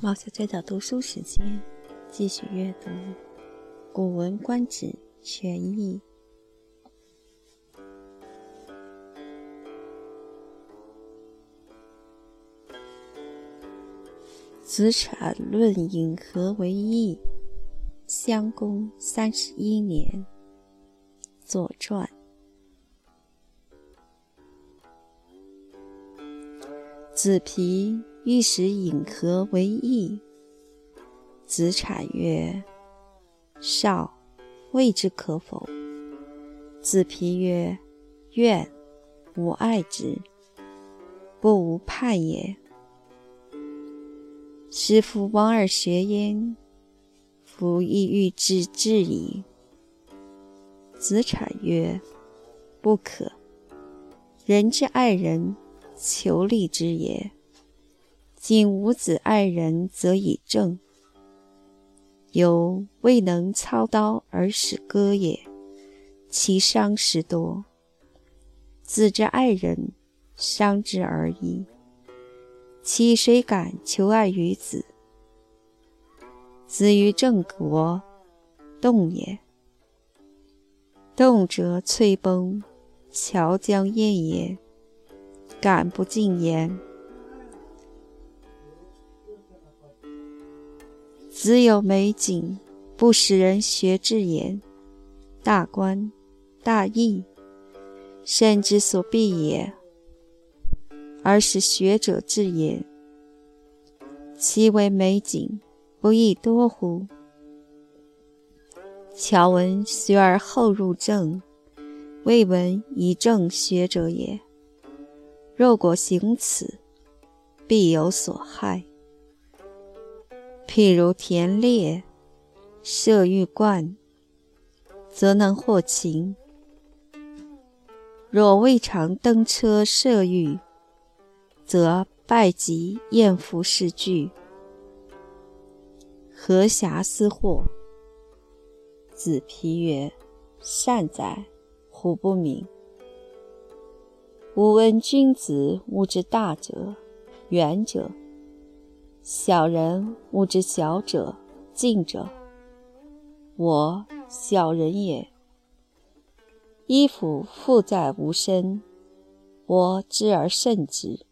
毛小娟的读书时间，继续阅读《古文观止》全译。子产论引何为义，襄公三十一年。左传。子皮欲使引河为义。子产曰：“少，未之可否。”子皮曰：“愿，吾爱之，不无叛也。”师夫往而学焉，夫亦欲之至矣。子产曰：“不可。人之爱人。”求利之也。今吾子爱人，则以正。犹未能操刀而使割也，其伤实多。子之爱人，伤之而已。其谁敢求爱于子？子于郑国，动也。动者摧崩，桥将焉也。敢不进言？子有美景，不使人学之言。大观、大义，甚之所必也，而使学者之言。其为美景，不亦多乎？乔闻学而后入正，未闻以正学者也。若果行此，必有所害。譬如田猎，射欲冠，则能获禽；若未尝登车射御，则败及厌服是惧，何暇思惑？子皮曰：“善哉，胡不明？”吾闻君子无之大者，远者；小人物之小者，近者。我小人也。衣服附在吾身，我知而慎之。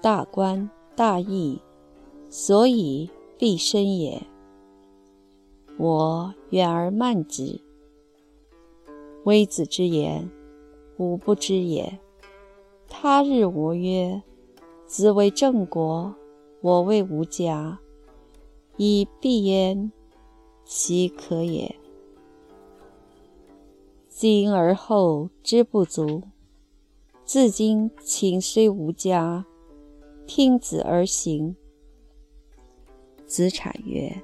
大观大义，所以必身也。我远而慢之。微子之言，吾不知也。他日我曰：“子为郑国，我为吾家，以必焉，其可也？今而后之不足，自今请虽无家，听子而行。”子产曰：“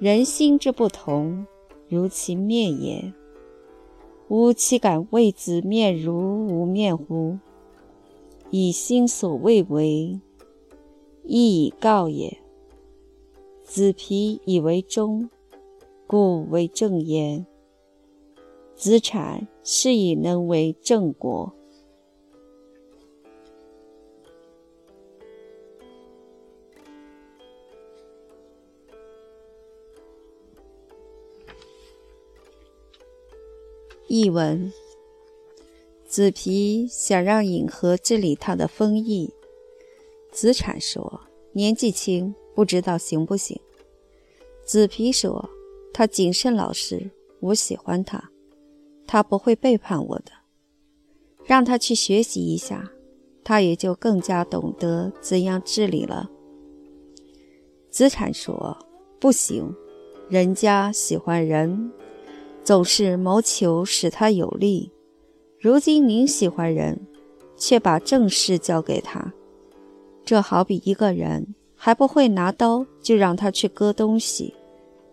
人心之不同，如其面也。吾岂敢为子面如吾面乎？”以心所未为，亦以告也。子皮以为忠，故为正言。子产是以能为正国。译文。子皮想让尹和治理他的封邑，子产说年纪轻，不知道行不行。子皮说他谨慎老实，我喜欢他，他不会背叛我的。让他去学习一下，他也就更加懂得怎样治理了。子产说不行，人家喜欢人，总是谋求使他有利。如今您喜欢人，却把正事交给他，这好比一个人还不会拿刀，就让他去割东西，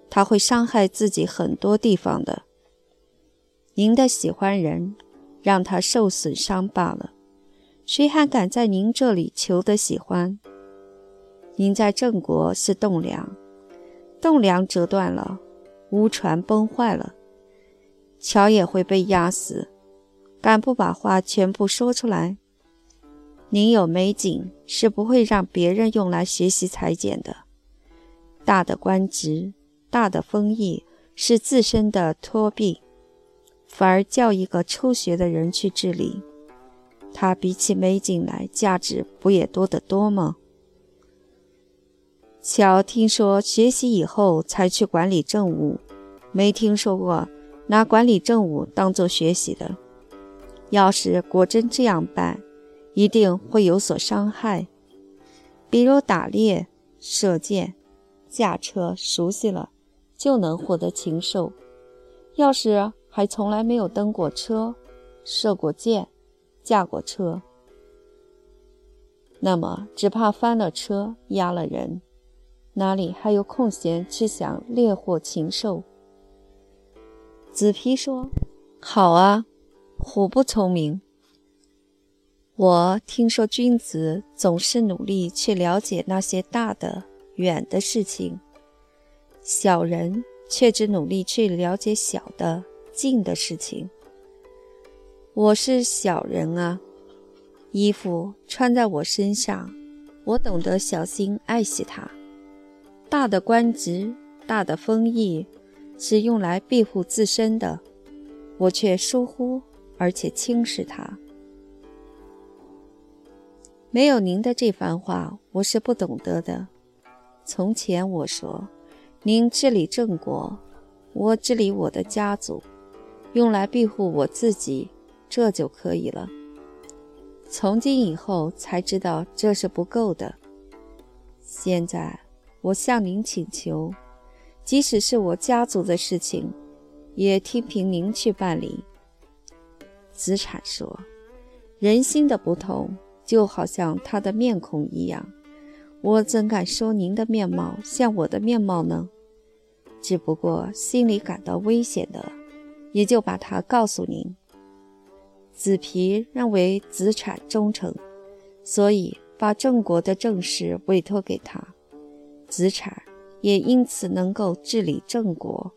他会伤害自己很多地方的。您的喜欢人，让他受损伤罢了，谁还敢在您这里求得喜欢？您在郑国是栋梁，栋梁折断了，屋船崩坏了，桥也会被压死。敢不把话全部说出来？您有美景，是不会让别人用来学习裁剪的。大的官职、大的封邑是自身的托庇，反而叫一个初学的人去治理，他比起美景来价值不也多得多吗？巧听说学习以后才去管理政务，没听说过拿管理政务当做学习的。要是果真这样办，一定会有所伤害。比如打猎、射箭、驾车，熟悉了就能获得禽兽；要是还从来没有登过车、射过箭、驾过车，那么只怕翻了车、压了人。哪里还有空闲去想猎获禽兽？子皮说：“好啊，虎不聪明。我听说君子总是努力去了解那些大的、远的事情，小人却只努力去了解小的、近的事情。我是小人啊，衣服穿在我身上，我懂得小心爱惜它。”大的官职、大的封邑是用来庇护自身的，我却疏忽而且轻视它。没有您的这番话，我是不懂得的。从前我说，您治理郑国，我治理我的家族，用来庇护我自己，这就可以了。从今以后才知道这是不够的。现在。我向您请求，即使是我家族的事情，也听凭您去办理。子产说：“人心的不同，就好像他的面孔一样，我怎敢说您的面貌像我的面貌呢？只不过心里感到危险的，也就把他告诉您。”子皮认为子产忠诚，所以把郑国的政事委托给他。子产也因此能够治理郑国。